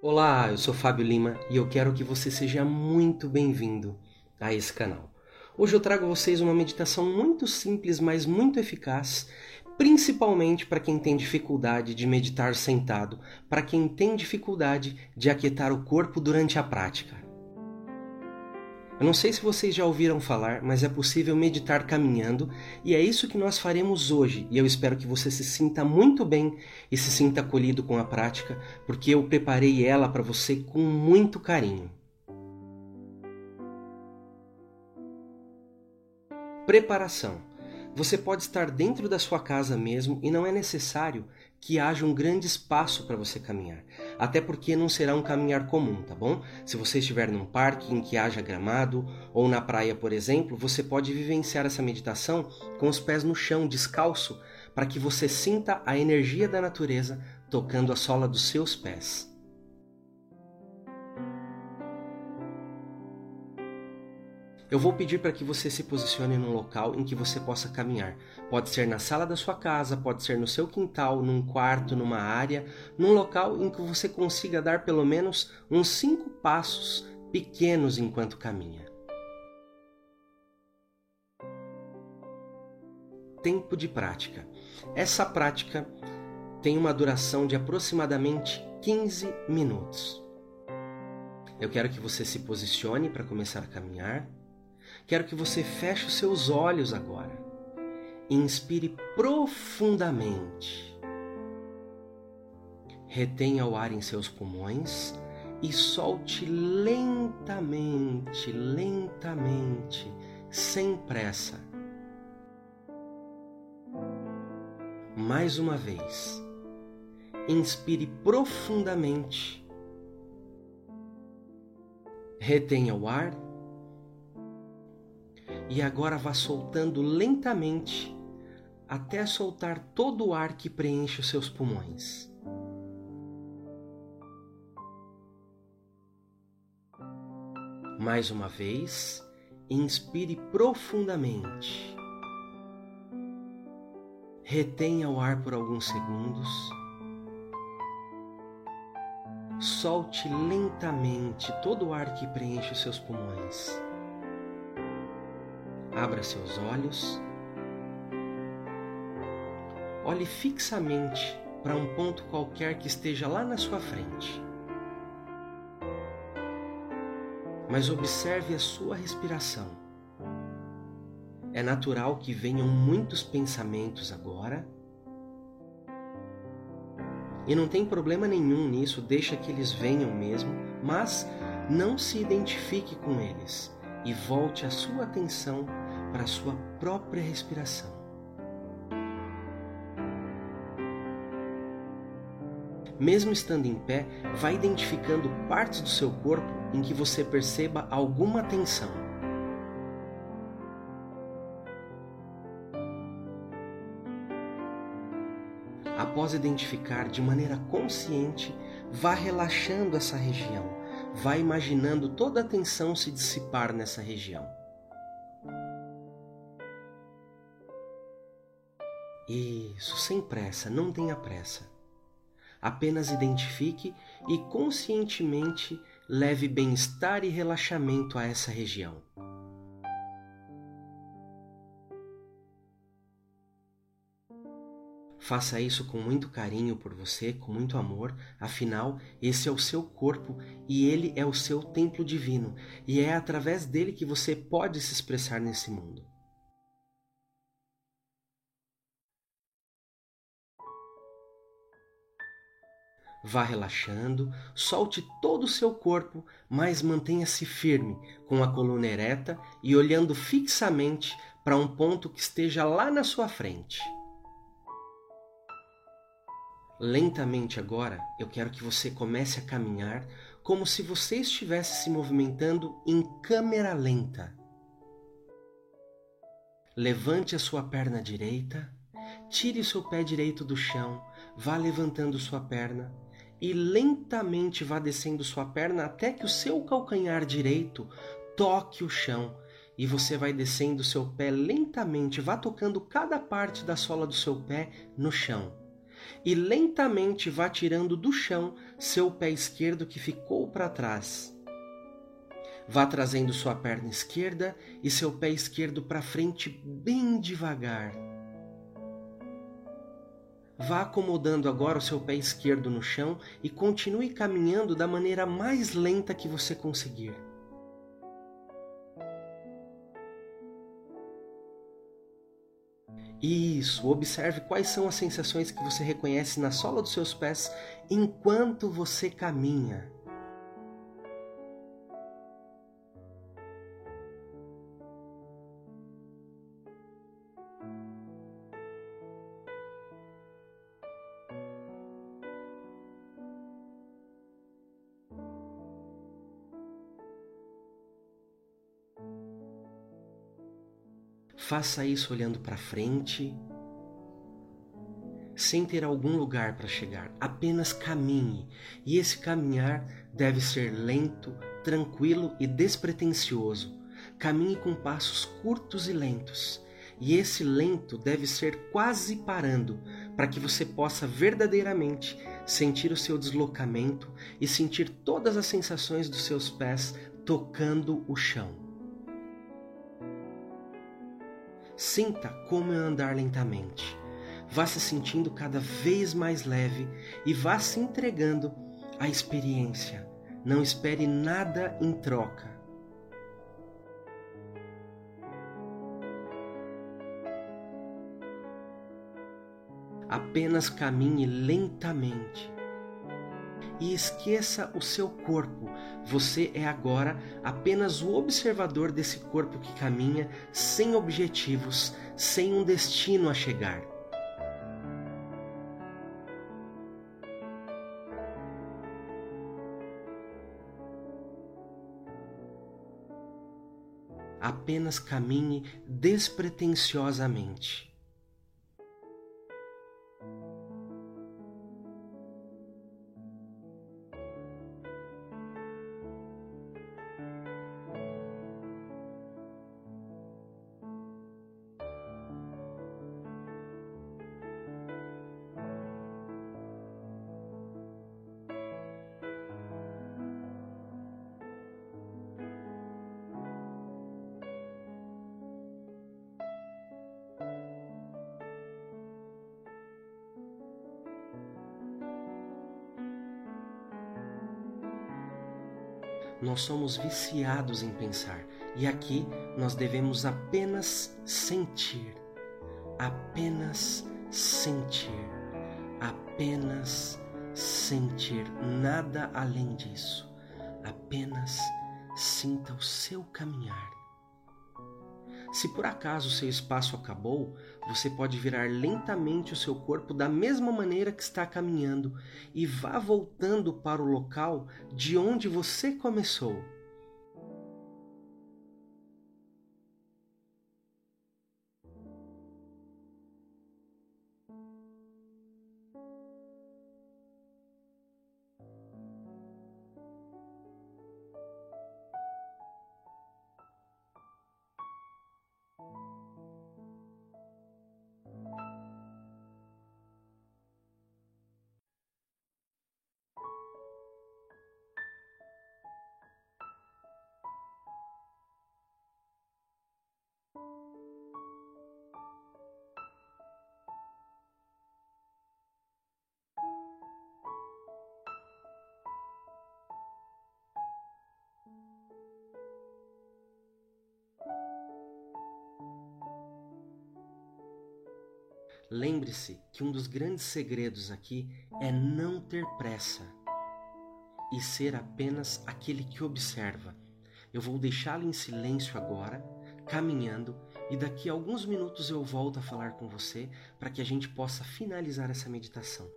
Olá, eu sou Fábio Lima e eu quero que você seja muito bem-vindo a esse canal. Hoje eu trago a vocês uma meditação muito simples, mas muito eficaz, principalmente para quem tem dificuldade de meditar sentado, para quem tem dificuldade de aquietar o corpo durante a prática. Eu não sei se vocês já ouviram falar, mas é possível meditar caminhando e é isso que nós faremos hoje. E eu espero que você se sinta muito bem e se sinta acolhido com a prática, porque eu preparei ela para você com muito carinho. Preparação. Você pode estar dentro da sua casa mesmo e não é necessário que haja um grande espaço para você caminhar. Até porque não será um caminhar comum, tá bom? Se você estiver num parque em que haja gramado ou na praia, por exemplo, você pode vivenciar essa meditação com os pés no chão, descalço, para que você sinta a energia da natureza tocando a sola dos seus pés. Eu vou pedir para que você se posicione num local em que você possa caminhar. Pode ser na sala da sua casa, pode ser no seu quintal, num quarto, numa área, num local em que você consiga dar pelo menos uns cinco passos pequenos enquanto caminha. Tempo de prática. Essa prática tem uma duração de aproximadamente 15 minutos. Eu quero que você se posicione para começar a caminhar Quero que você feche os seus olhos agora. Inspire profundamente. Retenha o ar em seus pulmões e solte lentamente, lentamente, sem pressa. Mais uma vez. Inspire profundamente. Retenha o ar e agora vá soltando lentamente até soltar todo o ar que preenche os seus pulmões. Mais uma vez, inspire profundamente. Retenha o ar por alguns segundos. Solte lentamente todo o ar que preenche os seus pulmões. Abra seus olhos. Olhe fixamente para um ponto qualquer que esteja lá na sua frente. Mas observe a sua respiração. É natural que venham muitos pensamentos agora. E não tem problema nenhum nisso, deixa que eles venham mesmo, mas não se identifique com eles e volte a sua atenção para a sua própria respiração. Mesmo estando em pé, vá identificando partes do seu corpo em que você perceba alguma tensão. Após identificar de maneira consciente, vá relaxando essa região, vá imaginando toda a tensão se dissipar nessa região. Isso, sem pressa, não tenha pressa. Apenas identifique e conscientemente leve bem-estar e relaxamento a essa região. Faça isso com muito carinho por você, com muito amor, afinal, esse é o seu corpo e ele é o seu templo divino, e é através dele que você pode se expressar nesse mundo. Vá relaxando, solte todo o seu corpo, mas mantenha-se firme, com a coluna ereta e olhando fixamente para um ponto que esteja lá na sua frente. Lentamente agora, eu quero que você comece a caminhar como se você estivesse se movimentando em câmera lenta. Levante a sua perna direita, tire o seu pé direito do chão, vá levantando sua perna e lentamente vá descendo sua perna até que o seu calcanhar direito toque o chão e você vai descendo seu pé lentamente, vá tocando cada parte da sola do seu pé no chão. e lentamente vá tirando do chão seu pé esquerdo que ficou para trás. Vá trazendo sua perna esquerda e seu pé esquerdo para frente bem devagar. Vá acomodando agora o seu pé esquerdo no chão e continue caminhando da maneira mais lenta que você conseguir. Isso, observe quais são as sensações que você reconhece na sola dos seus pés enquanto você caminha. Faça isso olhando para frente, sem ter algum lugar para chegar. Apenas caminhe, e esse caminhar deve ser lento, tranquilo e despretensioso. Caminhe com passos curtos e lentos. E esse lento deve ser quase parando, para que você possa verdadeiramente sentir o seu deslocamento e sentir todas as sensações dos seus pés tocando o chão. Sinta como é andar lentamente. Vá se sentindo cada vez mais leve e vá se entregando à experiência. Não espere nada em troca. Apenas caminhe lentamente e esqueça o seu corpo. Você é agora apenas o observador desse corpo que caminha sem objetivos, sem um destino a chegar. Apenas caminhe despretensiosamente. Nós somos viciados em pensar e aqui nós devemos apenas sentir, apenas sentir, apenas sentir, nada além disso. Apenas sinta o seu caminhar. Se por acaso seu espaço acabou, você pode virar lentamente o seu corpo da mesma maneira que está caminhando e vá voltando para o local de onde você começou. Lembre-se que um dos grandes segredos aqui é não ter pressa e ser apenas aquele que observa. Eu vou deixá-lo em silêncio agora, caminhando, e daqui a alguns minutos eu volto a falar com você para que a gente possa finalizar essa meditação.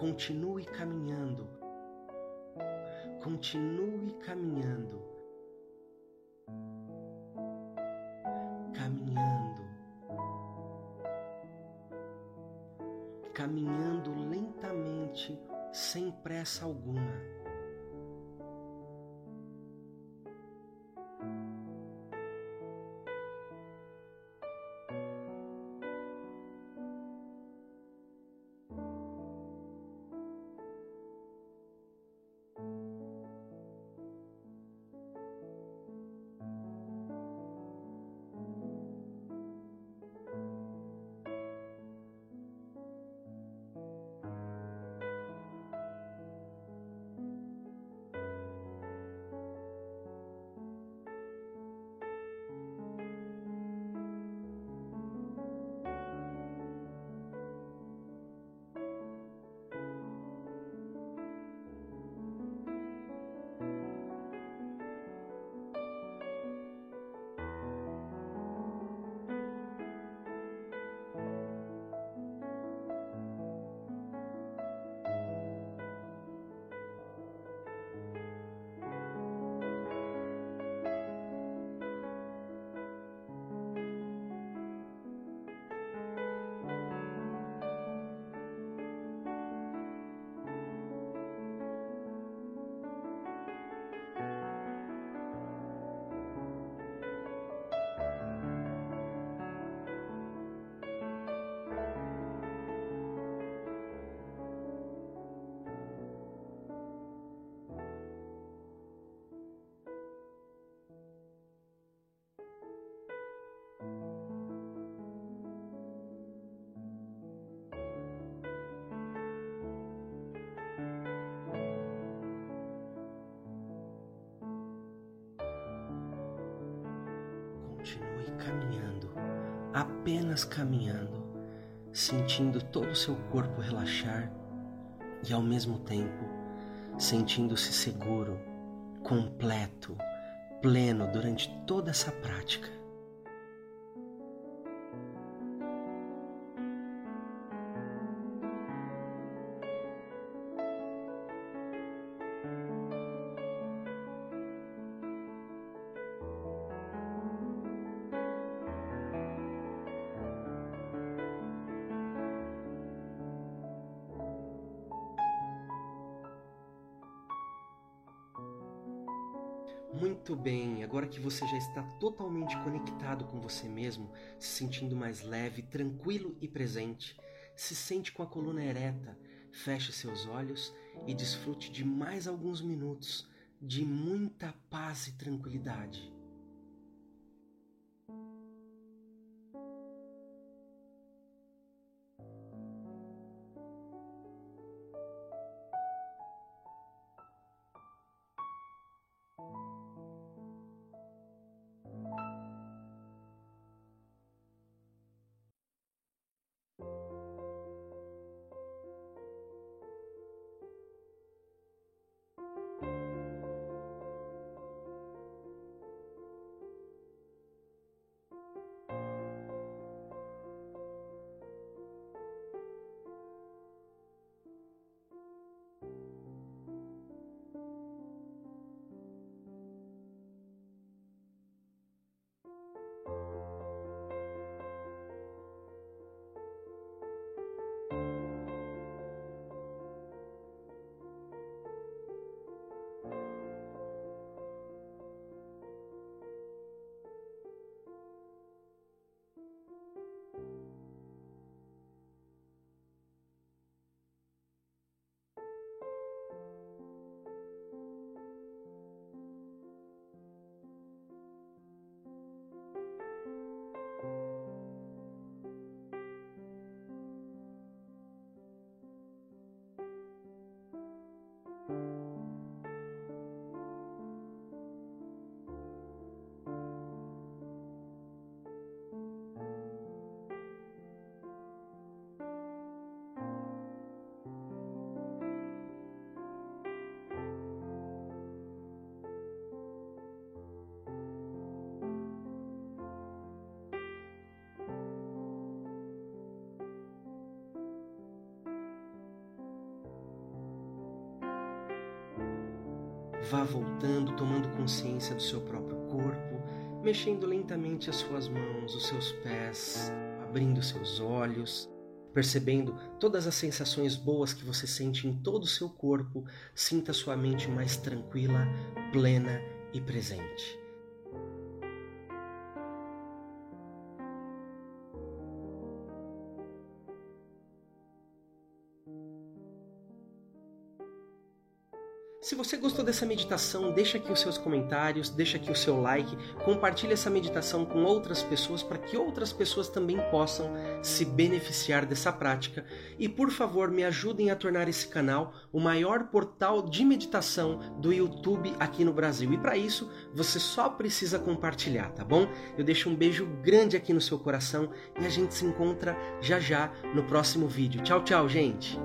Continue caminhando. Continue caminhando. Caminhando. Caminhando lentamente, sem pressa alguma. Caminhando, apenas caminhando, sentindo todo o seu corpo relaxar e ao mesmo tempo sentindo-se seguro, completo, pleno durante toda essa prática. Muito bem, agora que você já está totalmente conectado com você mesmo, se sentindo mais leve, tranquilo e presente, se sente com a coluna ereta, feche seus olhos e desfrute de mais alguns minutos de muita paz e tranquilidade. Vá voltando, tomando consciência do seu próprio corpo, mexendo lentamente as suas mãos, os seus pés, abrindo seus olhos, percebendo todas as sensações boas que você sente em todo o seu corpo, sinta sua mente mais tranquila, plena e presente. Se você gostou dessa meditação, deixa aqui os seus comentários, deixa aqui o seu like, compartilhe essa meditação com outras pessoas para que outras pessoas também possam se beneficiar dessa prática. E por favor, me ajudem a tornar esse canal o maior portal de meditação do YouTube aqui no Brasil. E para isso, você só precisa compartilhar, tá bom? Eu deixo um beijo grande aqui no seu coração e a gente se encontra já já no próximo vídeo. Tchau, tchau, gente!